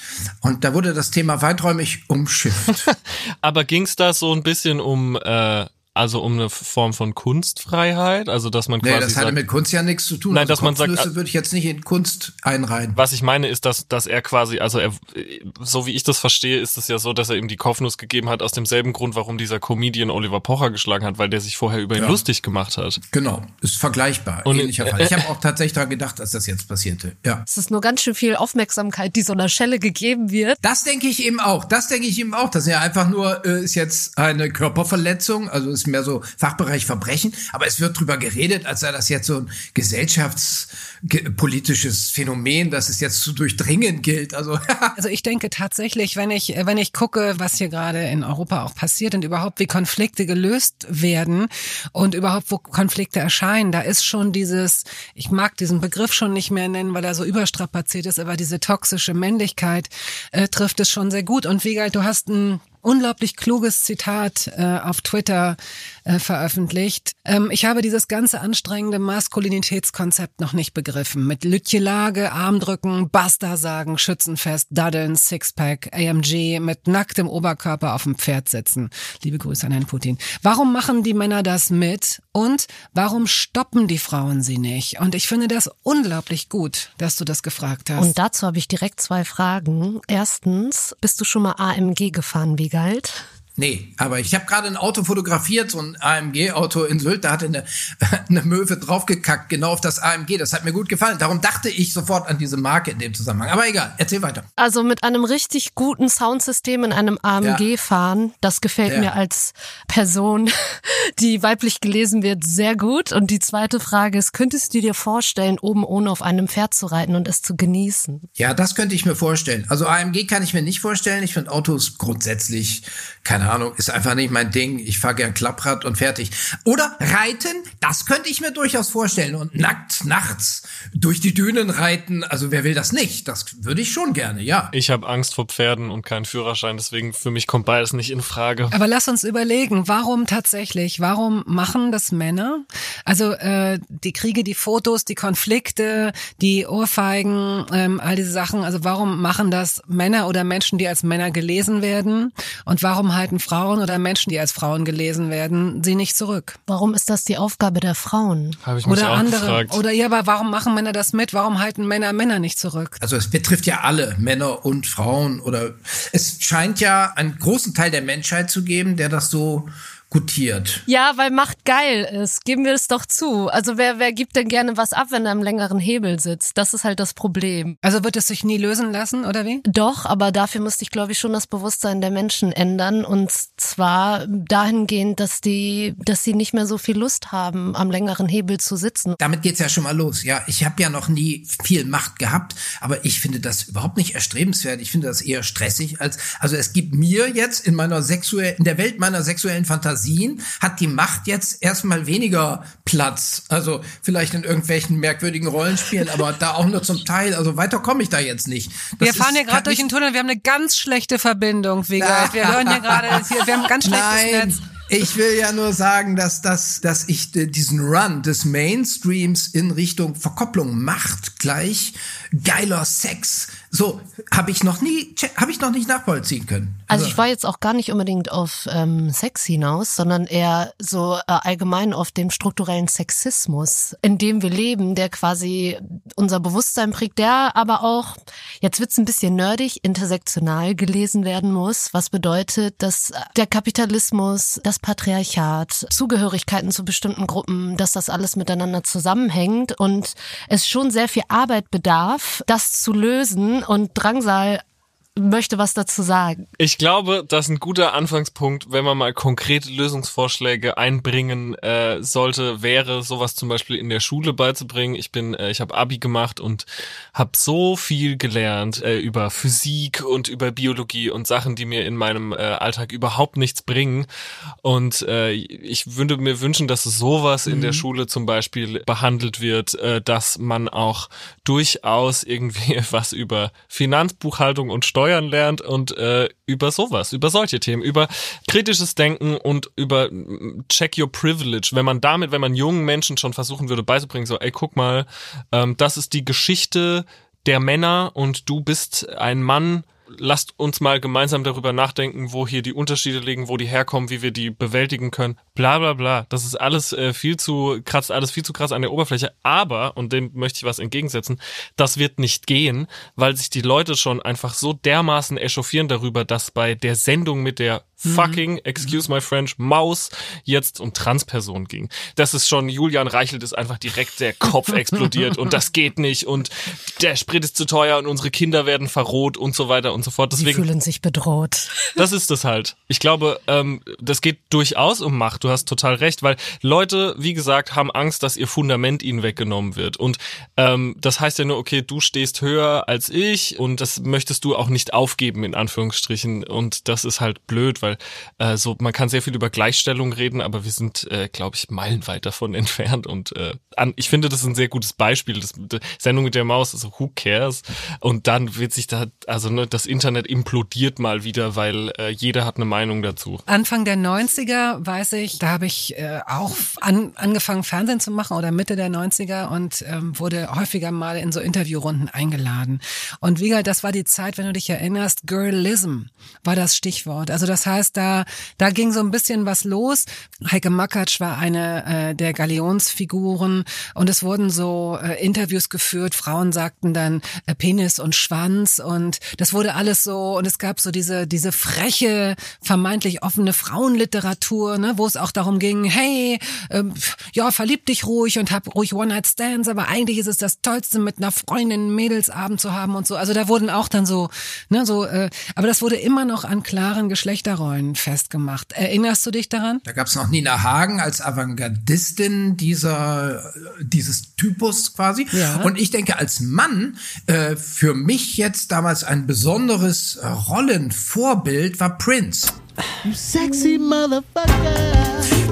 Und da wurde das Thema weiträumig umschifft. Aber ging's da so ein bisschen um, äh, also um eine Form von Kunstfreiheit? Also, dass man nee, quasi das hatte sagt, mit Kunst ja nichts zu tun. Nein, also dass man sagt, Kopfnüsse würde ich jetzt nicht in Kunst einreihen. Was ich meine ist, dass, dass er quasi, also er, so wie ich das verstehe, ist es ja so, dass er ihm die Kopfnuss gegeben hat, aus demselben Grund, warum dieser Comedian Oliver Pocher geschlagen hat, weil der sich vorher über ihn Ja. lustig gemacht hat. Genau, ist vergleichbar, Und- ähnlicher Fall. Ich habe auch tatsächlich daran gedacht, dass das jetzt passierte. Ja. Es ist nur ganz schön viel Aufmerksamkeit, die so einer Schelle gegeben wird. Das denke ich eben auch. Das denke ich eben auch. Das ist ja einfach nur, äh, ist jetzt eine Körperverletzung, also ist mehr so Fachbereich Verbrechen, aber es wird drüber geredet, als sei das jetzt so ein gesellschaftspolitisches Phänomen, das es jetzt zu durchdringen gilt. Also Also ich denke tatsächlich, wenn ich, wenn ich gucke, was hier gerade in Europa auch passiert und überhaupt wie Konflikte gelöst werden und überhaupt wo Konflikte erscheinen, da ist schon dieses, ich mag diesen Begriff schon nicht mehr nennen, weil er so überstrapaziert ist, aber diese toxische Männlichkeit äh, trifft es schon sehr gut. Und Wiegald, du hast ein unglaublich kluges Zitat äh, auf Twitter äh, veröffentlicht. Ähm, ich habe dieses ganze anstrengende Maskulinitätskonzept noch nicht begriffen. Mit Lütjelage, Armdrücken, Basta sagen, Schützenfest, Daddeln, Sixpack, AMG, mit nacktem Oberkörper auf dem Pferd sitzen. Liebe Grüße an Herrn Putin. Warum machen die Männer das mit Und warum stoppen die Frauen sie nicht? Und ich finde das unglaublich gut, dass du das gefragt hast. Und dazu habe ich direkt zwei Fragen. Erstens, bist du schon mal AMG gefahren, wie galt? Nee, aber ich habe gerade ein Auto fotografiert, so ein AMG-Auto in Sylt, da hatte eine, eine Möwe draufgekackt, genau auf das AMG. Das hat mir gut gefallen. Darum dachte ich sofort an diese Marke in dem Zusammenhang. Aber egal, erzähl weiter. Also mit einem richtig guten Soundsystem in einem AMG ja. fahren, das gefällt ja. mir als Person, die weiblich gelesen wird, sehr gut. Und die zweite Frage ist, könntest du dir vorstellen, oben ohne auf einem Pferd zu reiten und es zu genießen? Ja, das könnte ich mir vorstellen. Also AMG kann ich mir nicht vorstellen. Ich finde Autos grundsätzlich, keine Ahnung, ist einfach nicht mein Ding. Ich fahre gern Klapprad und fertig. Oder reiten, das könnte ich mir durchaus vorstellen. Und nackt nachts durch die Dünen reiten, also wer will das nicht? Das würde ich schon gerne, ja. Ich habe Angst vor Pferden und keinen Führerschein, deswegen für mich kommt beides nicht in Frage. Aber lass uns überlegen, warum tatsächlich, warum machen das Männer? Also äh, die Kriege, die Fotos, die Konflikte, die Ohrfeigen, ähm, all diese Sachen, also warum machen das Männer oder Menschen, die als Männer gelesen werden? Und warum halten Frauen oder Menschen, die als Frauen gelesen werden, sie nicht zurück. Warum ist das die Aufgabe der Frauen? Habe ich mich oder auch andere. gefragt. Oder ja, aber warum machen Männer das mit? Warum halten Männer Männer nicht zurück? Also es betrifft ja alle, Männer und Frauen. Oder es scheint ja einen großen Teil der Menschheit zu geben, der das so gutiert. Ja, weil Macht geil ist. Geben wir es doch zu. Also wer, wer gibt denn gerne was ab, wenn er im längeren Hebel sitzt? Das ist halt das Problem. Also wird es sich nie lösen lassen, oder wie? Doch, aber dafür müsste ich, glaube ich, schon das Bewusstsein der Menschen ändern. Und zwar dahingehend, dass die, dass sie nicht mehr so viel Lust haben, am längeren Hebel zu sitzen. Damit geht's ja schon mal los. Ja, ich habe ja noch nie viel Macht gehabt, aber ich finde das überhaupt nicht erstrebenswert. Ich finde das eher stressig als, also es gibt mir jetzt in meiner sexuellen, in der Welt meiner sexuellen Fantasie Fantasien hat die Macht jetzt erstmal weniger Platz. Also vielleicht in irgendwelchen merkwürdigen Rollenspielen, aber da auch nur zum Teil. Also weiter komme ich da jetzt nicht. Das wir fahren hier gerade durch den Tunnel. Wir haben eine ganz schlechte Verbindung, Wigald. Wir hören hier gerade, wir haben ein ganz schlechtes Nein. Netz. Ich will ja nur sagen, dass das, dass ich diesen Run des Mainstreams in Richtung Verkopplung Macht gleich geiler Sex so habe ich noch nie, habe ich noch nicht nachvollziehen können. Also, ich war jetzt auch gar nicht unbedingt auf ähm, Sex hinaus, sondern eher so äh, allgemein auf dem strukturellen Sexismus, in dem wir leben, der quasi unser Bewusstsein prägt, der aber auch, jetzt wird's ein bisschen nerdig, intersektional gelesen werden muss, was bedeutet, dass der Kapitalismus, das Patriarchat, Zugehörigkeiten zu bestimmten Gruppen, dass das alles miteinander zusammenhängt und es schon sehr viel Arbeit bedarf, das zu lösen und Drangsal möchte was dazu sagen. Ich glaube, das ist ein guter Anfangspunkt, wenn man mal konkrete Lösungsvorschläge einbringen äh, sollte, wäre sowas zum Beispiel in der Schule beizubringen. Ich bin, äh, ich habe Abi gemacht und habe so viel gelernt äh, über Physik und über Biologie und Sachen, die mir in meinem äh, Alltag überhaupt nichts bringen. Und äh, ich würde mir wünschen, dass sowas mhm. in der mhm. Schule zum Beispiel behandelt wird, äh, dass man auch durchaus irgendwie was über Finanzbuchhaltung und Steuern Steuern lernt und äh, über sowas, über solche Themen, über kritisches Denken und über mm, Check Your Privilege. Wenn man damit, wenn man jungen Menschen schon versuchen würde beizubringen, so, ey, guck mal, ähm, das ist die Geschichte der Männer und du bist ein Mann, lasst uns mal gemeinsam darüber nachdenken, wo hier die Unterschiede liegen, wo die herkommen, wie wir die bewältigen können. Bla bla bla. Das ist alles äh, viel zu kratzt alles viel zu krass an der Oberfläche. Aber, und dem möchte ich was entgegensetzen, das wird nicht gehen, weil sich die Leute schon einfach so dermaßen echauffieren darüber, dass bei der Sendung mit der Mhm. fucking, excuse my French, Maus jetzt um Transperson ging. Das ist schon, Julian Reichelt ist einfach direkt der Kopf explodiert und das geht nicht und der Sprit ist zu teuer und unsere Kinder werden verroht und so weiter und so fort. Deswegen, Sie fühlen sich bedroht. Das ist es halt. Ich glaube, ähm, das geht durchaus um Macht. Du hast total recht, weil Leute, wie gesagt, haben Angst, dass ihr Fundament ihnen weggenommen wird. Und ähm, das heißt ja nur, okay, du stehst höher als ich und das möchtest du auch nicht aufgeben, in Anführungsstrichen. Und das ist halt blöd, weil weil äh, so man kann sehr viel über Gleichstellung reden, aber wir sind, äh, glaube ich, meilenweit davon entfernt. Und äh, an, ich finde, das ist ein sehr gutes Beispiel. Das, die Sendung mit der Maus, also who cares? Und dann wird sich da, also ne, das Internet implodiert mal wieder, weil äh, jeder hat eine Meinung dazu. Anfang der 90er, weiß ich, da habe ich äh, auch an, angefangen, Fernsehen zu machen oder Mitte der 90er und ähm, wurde häufiger mal in so Interviewrunden eingeladen. Und wie das war die Zeit, wenn du dich erinnerst, Girlism war das Stichwort. Also das heißt, weiß, da, da ging so ein bisschen was los. Heike Makatsch war eine äh, der Galionsfiguren und es wurden so äh, Interviews geführt. Frauen sagten dann äh, Penis und Schwanz und das wurde alles so und es gab so diese, diese freche, vermeintlich offene Frauenliteratur, ne, wo es auch darum ging, hey, äh, ja, verlieb dich ruhig und hab ruhig One-Night-Stands, aber eigentlich ist es das Tollste, mit einer Freundin Mädelsabend zu haben und so. Also da wurden auch dann so, ne, so, äh, aber das wurde immer noch an klaren Geschlechterrollen festgemacht. Erinnerst du dich daran? Da gab es noch Nina Hagen als Avantgardistin dieser dieses Typus quasi. Ja. Und ich denke, als Mann äh, für mich jetzt damals ein besonderes Rollenvorbild war Prince. You sexy motherfucker.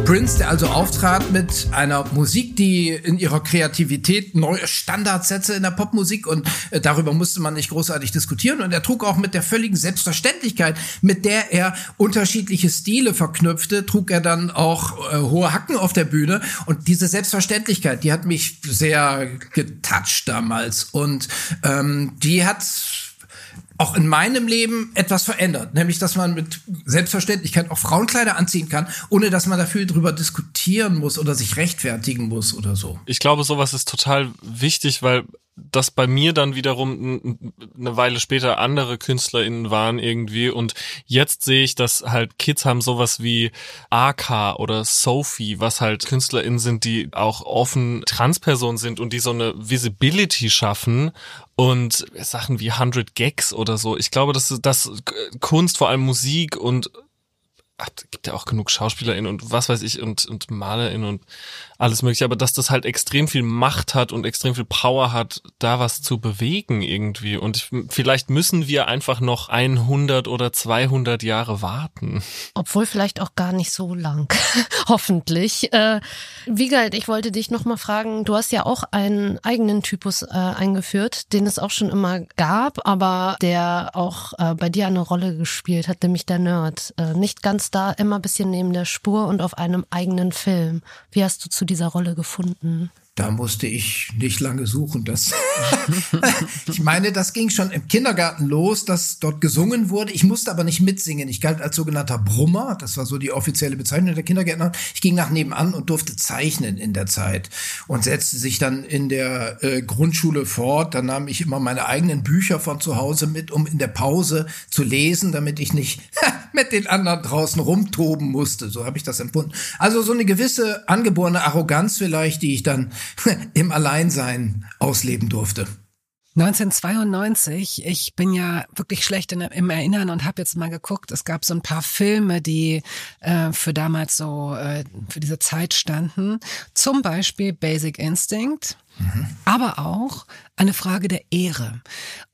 Prince, der also auftrat mit einer Musik, die in ihrer Kreativität neue Standards setze in der Popmusik und äh, darüber musste man nicht großartig diskutieren und er trug auch mit der völligen Selbstverständlichkeit, mit der er unterschiedliche Stile verknüpfte, trug er dann auch äh, hohe Hacken auf der Bühne und diese Selbstverständlichkeit, die hat mich sehr getoucht damals und ähm, die hat auch in meinem Leben etwas verändert, nämlich dass man mit Selbstverständlichkeit auch Frauenkleider anziehen kann, ohne dass man dafür drüber diskutieren muss oder sich rechtfertigen muss oder so. Ich glaube, sowas ist total wichtig, weil das bei mir dann wiederum eine Weile später andere KünstlerInnen waren irgendwie und jetzt sehe ich, dass halt Kids haben sowas wie AK oder Sophie, was halt KünstlerInnen sind, die auch offen Transpersonen sind und die so eine Visibility schaffen und Sachen wie 100 Gags oder so. Ich glaube, dass das Kunst, vor allem Musik und ach, gibt ja auch genug SchauspielerInnen und was weiß ich und, und MalerInnen und alles mögliche, aber dass das halt extrem viel Macht hat und extrem viel Power hat, da was zu bewegen irgendwie. Und ich, vielleicht müssen wir einfach noch 100 oder 200 Jahre warten. Obwohl vielleicht auch gar nicht so lang, hoffentlich. Äh, Wiegald, ich wollte dich nochmal fragen, du hast ja auch einen eigenen Typus äh, eingeführt, den es auch schon immer gab, aber der auch äh, bei dir eine Rolle gespielt hat, nämlich der Nerd. Äh, nicht ganz da, immer bisschen neben der Spur und auf einem eigenen Film. Wie hast du zu dieser Rolle gefunden? Da musste ich nicht lange suchen. Das ich meine, das ging schon im Kindergarten los, dass dort gesungen wurde. Ich musste aber nicht mitsingen. Ich galt als sogenannter Brummer. Das war so die offizielle Bezeichnung der Kindergärtner. Ich ging nach nebenan und durfte zeichnen in der Zeit und setzte sich dann in der äh, Grundschule fort. Dann nahm ich immer meine eigenen Bücher von zu Hause mit, um in der Pause zu lesen, damit ich nicht mit den anderen draußen rumtoben musste. So habe ich das empfunden. Also so eine gewisse angeborene Arroganz vielleicht, die ich dann im Alleinsein ausleben durfte. 1992, ich bin ja wirklich schlecht in, im Erinnern und habe jetzt mal geguckt, es gab so ein paar Filme, die äh, für damals so, äh, für diese Zeit standen. Zum Beispiel Basic Instinct, aber auch eine Frage der Ehre.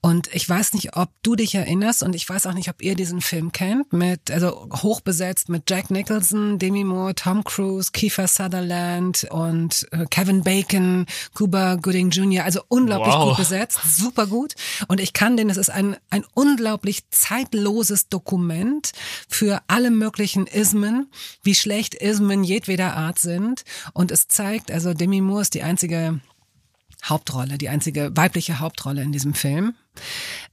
Und ich weiß nicht, ob du dich erinnerst und ich weiß auch nicht, ob ihr diesen Film kennt, mit, also hochbesetzt mit Jack Nicholson, Demi Moore, Tom Cruise, Kiefer Sutherland und äh, Kevin Bacon, Cuba Gooding Jr., also unglaublich Wow. gut besetzt, super gut. Und ich kann den, es ist ein, ein unglaublich zeitloses Dokument für alle möglichen Ismen, wie schlecht Ismen jedweder Art sind. Und es zeigt, also Demi Moore ist die einzige Hauptrolle, die einzige weibliche Hauptrolle in diesem Film.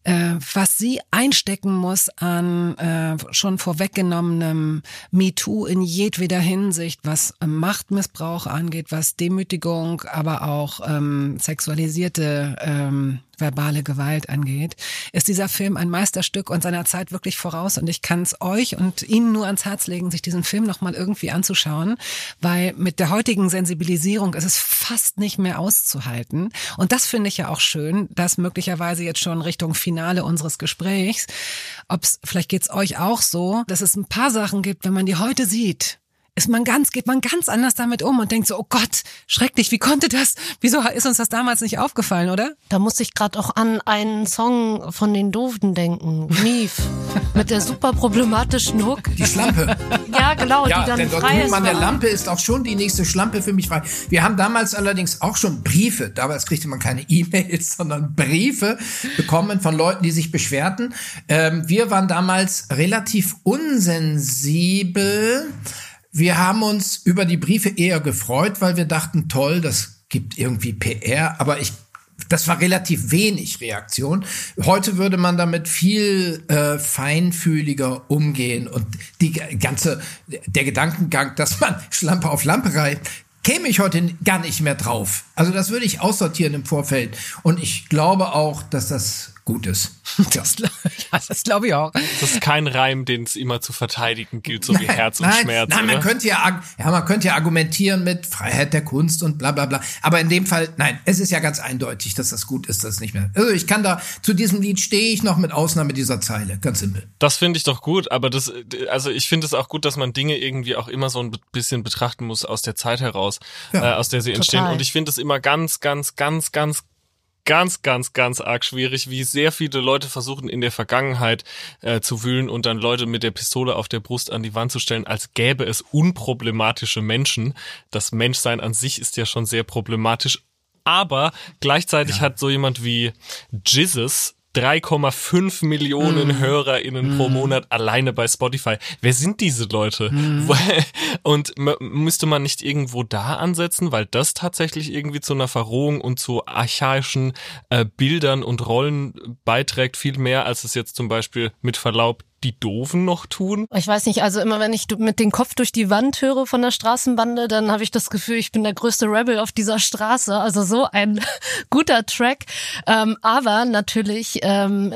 Äh, was sie einstecken muss an äh, schon vorweggenommenem MeToo in jedweder Hinsicht, was ähm, Machtmissbrauch angeht, was Demütigung, aber auch ähm, sexualisierte ähm, verbale Gewalt angeht, ist dieser Film ein Meisterstück und seiner Zeit wirklich voraus. Und ich kann es euch und Ihnen nur ans Herz legen, sich diesen Film nochmal irgendwie anzuschauen, weil mit der heutigen Sensibilisierung ist es fast nicht mehr auszuhalten. Und das finde ich ja auch schön, dass möglicherweise jetzt schon Richtung Finale unseres Gesprächs, ob's, vielleicht geht's euch auch so, dass es ein paar Sachen gibt, wenn man die heute sieht, ist man ganz, geht man ganz anders damit um und denkt so, oh Gott, schrecklich, wie konnte das, wieso ist uns das damals nicht aufgefallen, oder? Da muss ich gerade auch an einen Song von den Doofen denken. Mief. mit der super problematischen Hook. Die Schlampe. Ja, genau, Ja, die dann denn frei ist. an der. Lampe ist auch schon die nächste Schlampe für mich frei. Wir haben damals allerdings auch schon Briefe, damals kriegte man keine E-Mails, sondern Briefe bekommen von Leuten, die sich beschwerten. Ähm, wir waren damals relativ unsensibel. Wir haben uns über die Briefe eher gefreut, weil wir dachten, toll, das gibt irgendwie PR, aber ich das war relativ wenig Reaktion. Heute würde man damit viel äh, feinfühliger umgehen und die ganze der Gedankengang, dass man Schlampe auf Lampe reiht, käme ich heute gar nicht mehr drauf. Also das würde ich aussortieren im Vorfeld und ich glaube auch, dass das Gutes. Das, ja, das glaube ich auch. Das ist kein Reim, den es immer zu verteidigen gilt, so nein, wie Herz und nein, Schmerz. Nein, man oder? könnte ja, ja, man könnte ja argumentieren mit Freiheit der Kunst und bla bla bla. Aber in dem Fall, nein, es ist ja ganz eindeutig, dass das gut ist, dass es nicht mehr. Also ich kann da, zu diesem Lied stehe ich noch mit Ausnahme dieser Zeile. Ganz simpel. Das finde ich doch gut, aber das, also ich finde es auch gut, dass man Dinge irgendwie auch immer so ein bisschen betrachten muss aus der Zeit heraus, Ja, äh, aus der sie entstehen. total. Und ich finde es immer ganz, ganz, ganz, ganz ganz, ganz, ganz arg schwierig, wie sehr viele Leute versuchen in der Vergangenheit äh, zu wühlen und dann Leute mit der Pistole auf der Brust an die Wand zu stellen, als gäbe es unproblematische Menschen. Das Menschsein an sich ist ja schon sehr problematisch. Aber gleichzeitig hat so jemand wie Jesus 3,5 Millionen HörerInnen pro Monat alleine bei Spotify. Wer sind diese Leute? Und m- müsste man nicht irgendwo da ansetzen, weil das tatsächlich irgendwie zu einer Verrohung und zu archaischen äh, Bildern und Rollen beiträgt, viel mehr als es jetzt zum Beispiel mit Verlaub die Doofen noch tun. Ich weiß nicht, also immer wenn ich mit dem Kopf durch die Wand höre von der Straßenbande, dann habe ich das Gefühl, ich bin der größte Rebel auf dieser Straße. Also so ein guter Track. Ähm, aber natürlich ähm,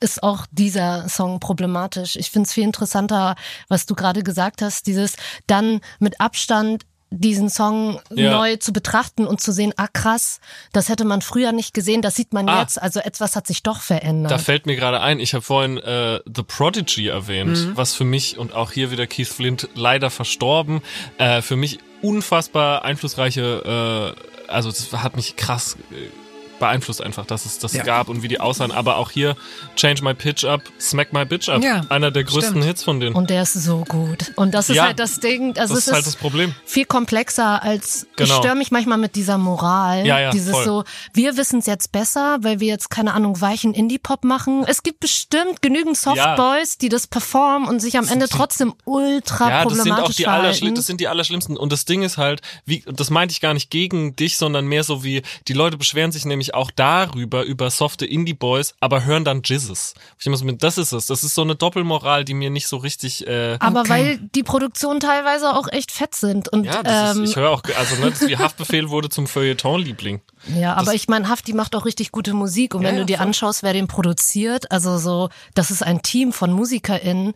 ist auch dieser Song problematisch. Ich finde es viel interessanter, was du gerade gesagt hast, dieses dann mit Abstand diesen Song Ja. neu zu betrachten und zu sehen, ah krass, das hätte man früher nicht gesehen, das sieht man Ah. jetzt, also etwas hat sich doch verändert. Da fällt mir gerade ein, ich habe vorhin äh, The Prodigy erwähnt, Mhm. was für mich und auch hier wieder Keith Flint leider verstorben, äh, für mich unfassbar einflussreiche, äh, also das hat mich krass äh, beeinflusst einfach, dass es das Ja. gab und wie die aussahen. Aber auch hier Change My Pitch Up, Smack My Bitch Up, Ja, einer der größten stimmt. Hits von denen. Und der ist so gut. Und das ist Ja, halt das Ding. Also das es ist halt das Problem. viel komplexer als ich Genau. störe mich manchmal mit dieser Moral. Ja, ja, Dieses voll. so, wir wissen es jetzt besser, weil wir jetzt keine Ahnung weichen Indie-Pop machen. Es gibt bestimmt genügend Softboys, die das performen und sich am Ende trotzdem ultra Ja, das sind problematisch auch die das sind die Allerschlimmsten. Und das Ding ist halt, wie, das meinte ich gar nicht gegen dich, sondern mehr so wie, die Leute beschweren sich nämlich auch darüber, über softe Indie-Boys, aber hören dann Jizzes. Ich so mit, das ist es. Das ist so eine Doppelmoral, die mir nicht so richtig, äh, aber Okay. weil die Produktionen teilweise auch echt fett sind. Und ja, das ähm, ist, ich höre auch, also ne, das, wie Haftbefehl wurde zum Feuilleton-Liebling. Ja, aber Das- ich meine, Hafti macht auch richtig gute Musik und Ja, wenn ja, du dir voll. anschaust, wer den produziert, also so, das ist ein Team von MusikerInnen,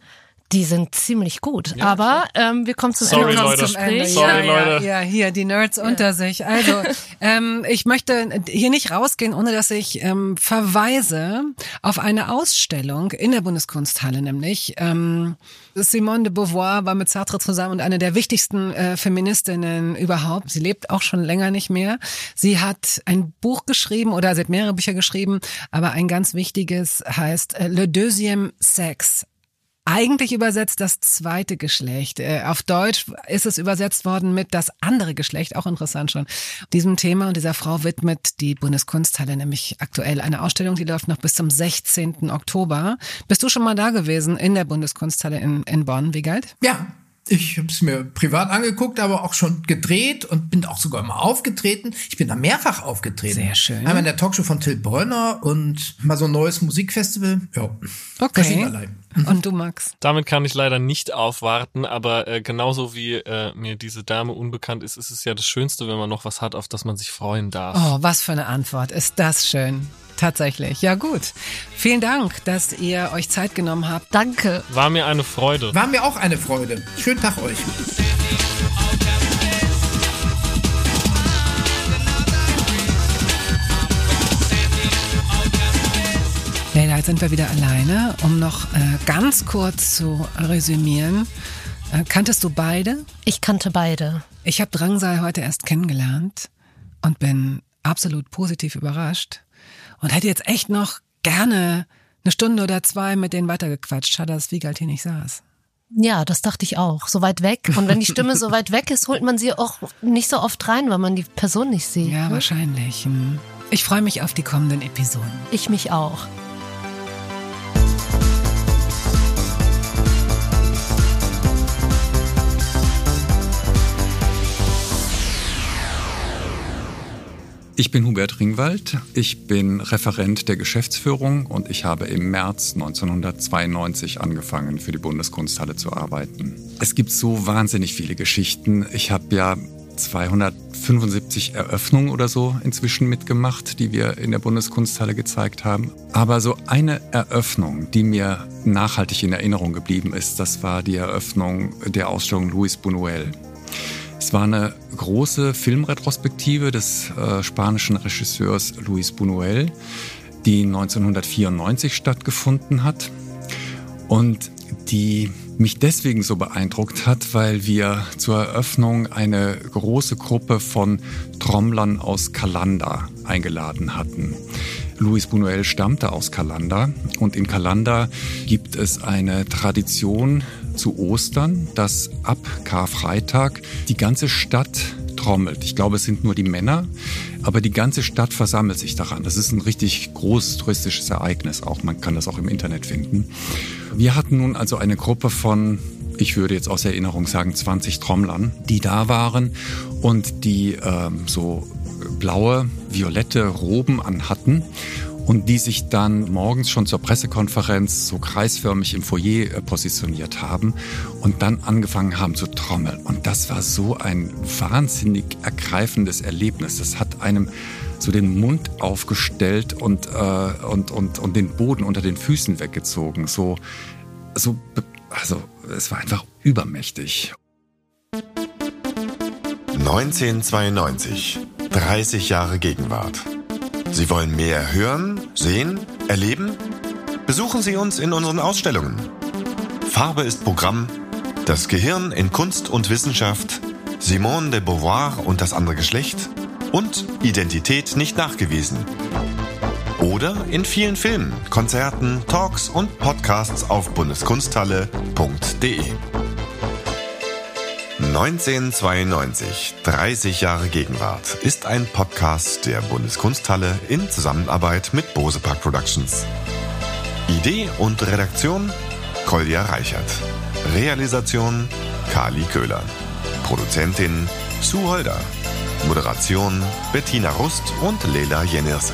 die sind ziemlich gut. aber ähm, wir kommen zum Sorry, Ende Leute. Sorry, ja, Leute. Ja, ja, hier, die Nerds unter sich. Also, ähm, ich möchte hier nicht rausgehen, ohne dass ich ähm, verweise auf eine Ausstellung in der Bundeskunsthalle, nämlich ähm, Simone de Beauvoir war mit Sartre zusammen und eine der wichtigsten äh, Feministinnen überhaupt. Sie lebt auch schon länger nicht mehr. Sie hat ein Buch geschrieben oder sie hat mehrere Bücher geschrieben, aber ein ganz wichtiges heißt äh, Le Deuxième Sexe. Eigentlich übersetzt das zweite Geschlecht. Äh, Auf Deutsch ist es übersetzt worden mit das andere Geschlecht, auch interessant schon. Diesem Thema und dieser Frau widmet die Bundeskunsthalle nämlich aktuell eine Ausstellung, die läuft noch bis zum 16. Oktober. Bist du schon mal da gewesen in der Bundeskunsthalle in, in Bonn, Wiegald? Ja, ich habe es mir privat angeguckt, aber auch schon gedreht und bin auch sogar mal aufgetreten. Ich bin da mehrfach aufgetreten. Sehr schön. Einmal in der Talkshow von Till Bräuner und mal so ein neues Musikfestival. Ja, verschiedenerlei. Und du, Max? Damit kann ich leider nicht aufwarten, aber äh, genauso wie äh, mir diese Dame unbekannt ist, ist es ja das Schönste, wenn man noch was hat, auf das man sich freuen darf. Oh, was für eine Antwort. Ist das schön. Tatsächlich. Ja, gut. Vielen Dank, dass ihr euch Zeit genommen habt. Danke. War mir eine Freude. War mir auch eine Freude. Schönen Tag euch. Leila, jetzt sind wir wieder alleine. Um noch äh, ganz kurz zu resümieren. Äh, kanntest du beide? Ich kannte beide. Ich habe Drangsal heute erst kennengelernt und bin absolut positiv überrascht und hätte jetzt echt noch gerne eine Stunde oder zwei mit denen weitergequatscht. Schade, dass Wiegald hier nicht saß. Ja, das dachte ich auch. So weit weg. Und wenn die Stimme so weit weg ist, holt man sie auch nicht so oft rein, weil man die Person nicht sieht. Ja, ne? wahrscheinlich. Hm. Ich freue mich auf die kommenden Episoden. Ich mich auch. Ich bin Hubert Ringwald. Ich bin Referent der Geschäftsführung und ich habe im März 1992 angefangen, für die Bundeskunsthalle zu arbeiten. Es gibt so wahnsinnig viele Geschichten. Ich habe ja 275 Eröffnungen oder so inzwischen mitgemacht, die wir in der Bundeskunsthalle gezeigt haben. Aber so eine Eröffnung, die mir nachhaltig in Erinnerung geblieben ist, das war die Eröffnung der Ausstellung Luis Buñuel. Es war eine große Filmretrospektive des äh, spanischen Regisseurs Luis Buñuel, die 1994 stattgefunden hat und die mich deswegen so beeindruckt hat, weil wir zur Eröffnung eine große Gruppe von Trommlern aus Calanda eingeladen hatten. Luis Buñuel stammte aus Calanda und in Calanda gibt es eine Tradition zu Ostern, dass ab Karfreitag die ganze Stadt trommelt. Ich glaube, es sind nur die Männer, aber die ganze Stadt versammelt sich daran. Das ist ein richtig großes touristisches Ereignis auch. Man kann das auch im Internet finden. Wir hatten nun also eine Gruppe von ich würde jetzt aus Erinnerung sagen 20 Trommlern, die da waren und die ähm, so blaue, violette Roben anhatten und die sich dann morgens schon zur Pressekonferenz so kreisförmig im Foyer äh, positioniert haben und dann angefangen haben zu trommeln. Und das war so ein wahnsinnig ergreifendes Erlebnis. Das hat einem so den Mund aufgestellt und, äh, und, und, und den Boden unter den Füßen weggezogen. So, so, also es war einfach übermächtig. 1992, 30 Jahre Gegenwart. Sie wollen mehr hören, sehen, erleben? Besuchen Sie uns in unseren Ausstellungen. Farbe ist Programm, das Gehirn in Kunst und Wissenschaft, Simone de Beauvoir und das andere Geschlecht und Identität nicht nachgewiesen. Oder in vielen Filmen, Konzerten, Talks und Podcasts auf bundeskunsthalle.de. 1992, 30 Jahre Gegenwart, ist ein Podcast der Bundeskunsthalle in Zusammenarbeit mit Bose Park Productions. Idee und Redaktion Kolja Reichert. Realisation Kali Köhler. Produzentin Sue Holder. Moderation Bettina Rust und Lela Jenirse.